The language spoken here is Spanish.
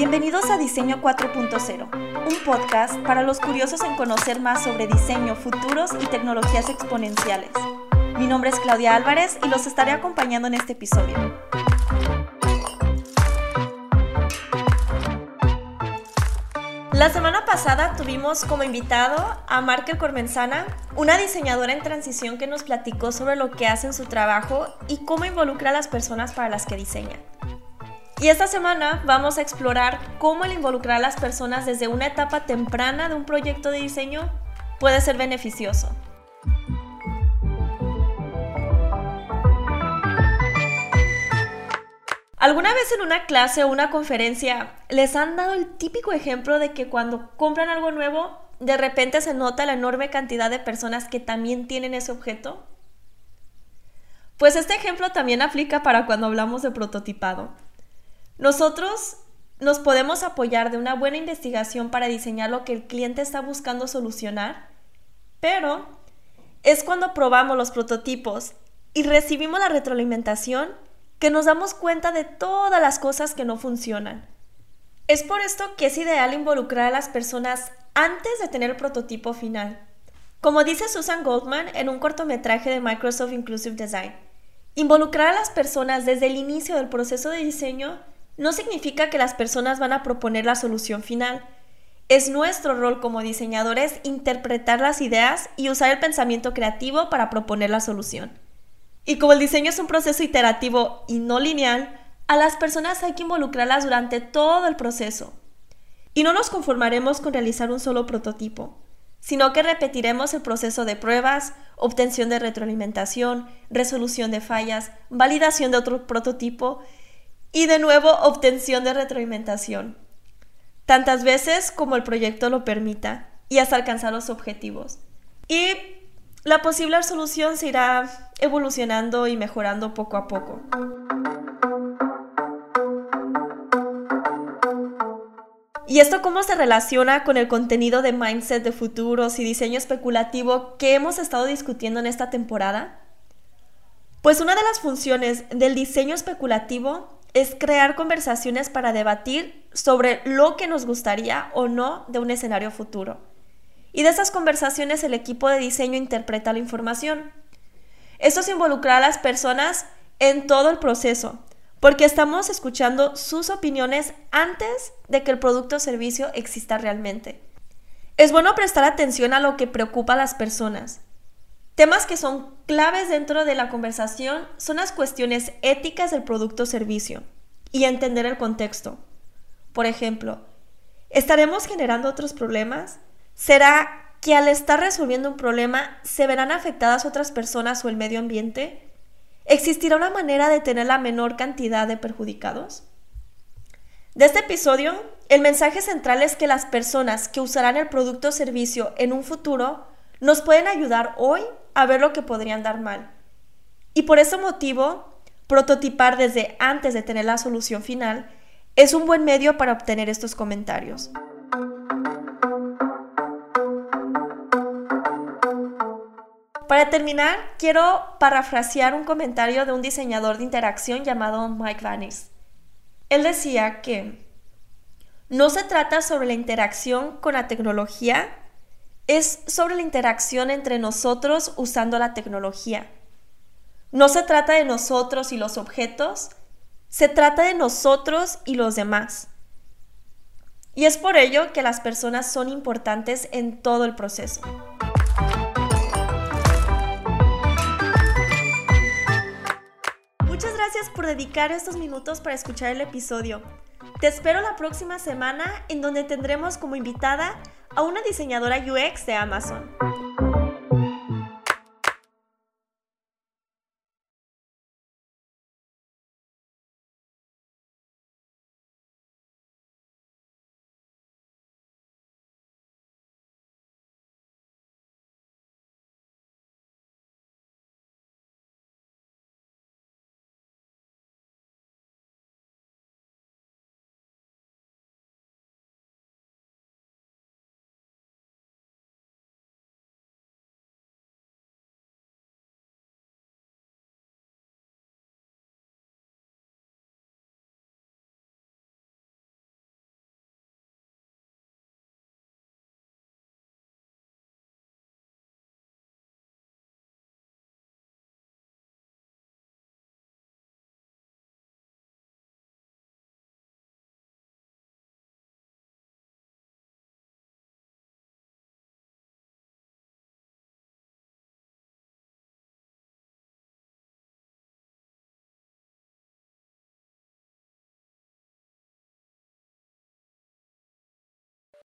Bienvenidos a Diseño 4.0, un podcast para los curiosos en conocer más sobre diseño, futuros y tecnologías exponenciales. Mi nombre es Claudia Álvarez y los estaré acompañando en este episodio. La semana pasada tuvimos como invitado a Markel Cormenzana, una diseñadora en transición que nos platicó sobre lo que hace en su trabajo y cómo involucra a las personas para las que diseña. Y esta semana vamos a explorar cómo el involucrar a las personas desde una etapa temprana de un proyecto de diseño puede ser beneficioso. ¿Alguna vez en una clase o una conferencia les han dado el típico ejemplo de que cuando compran algo nuevo, de repente se nota la enorme cantidad de personas que también tienen ese objeto? Pues este ejemplo también aplica para cuando hablamos de prototipado. Nosotros nos podemos apoyar de una buena investigación para diseñar lo que el cliente está buscando solucionar, pero es cuando probamos los prototipos y recibimos la retroalimentación que nos damos cuenta de todas las cosas que no funcionan. Es por esto que es ideal involucrar a las personas antes de tener el prototipo final. Como dice Susan Goldman en un cortometraje de Microsoft Inclusive Design, involucrar a las personas desde el inicio del proceso de diseño no significa que las personas van a proponer la solución final. Es nuestro rol como diseñadores interpretar las ideas y usar el pensamiento creativo para proponer la solución. Y como el diseño es un proceso iterativo y no lineal, a las personas hay que involucrarlas durante todo el proceso. Y no nos conformaremos con realizar un solo prototipo, sino que repetiremos el proceso de pruebas, obtención de retroalimentación, resolución de fallas, validación de otro prototipo y de nuevo obtención de retroalimentación, tantas veces como el proyecto lo permita y hasta alcanzar los objetivos. Y la posible solución se irá evolucionando y mejorando poco a poco. ¿Y esto cómo se relaciona con el contenido de mindset de futuros y diseño especulativo que hemos estado discutiendo en esta temporada? Pues una de las funciones del diseño especulativo es crear conversaciones para debatir sobre lo que nos gustaría o no de un escenario futuro. Y de esas conversaciones el equipo de diseño interpreta la información. Esto es involucrar a las personas en todo el proceso, porque estamos escuchando sus opiniones antes de que el producto o servicio exista realmente. Es bueno prestar atención a lo que preocupa a las personas. Temas que son claves dentro de la conversación son las cuestiones éticas del producto o servicio y entender el contexto. Por ejemplo, ¿estaremos generando otros problemas? ¿Será que al estar resolviendo un problema se verán afectadas otras personas o el medio ambiente? ¿Existirá una manera de tener la menor cantidad de perjudicados? De este episodio, el mensaje central es que las personas que usarán el producto o servicio en un futuro nos pueden ayudar hoy a ver lo que podrían dar mal. Y por ese motivo, prototipar desde antes de tener la solución final es un buen medio para obtener estos comentarios. Para terminar, quiero parafrasear un comentario de un diseñador de interacción llamado Mike Vanis. Él decía que no se trata sobre la interacción con la tecnología, es sobre la interacción entre nosotros usando la tecnología. No se trata de nosotros y los objetos, se trata de nosotros y los demás. Y es por ello que las personas son importantes en todo el proceso. Por dedicar estos minutos para escuchar el episodio. Te espero la próxima semana en donde tendremos como invitada a una diseñadora UX de Amazon.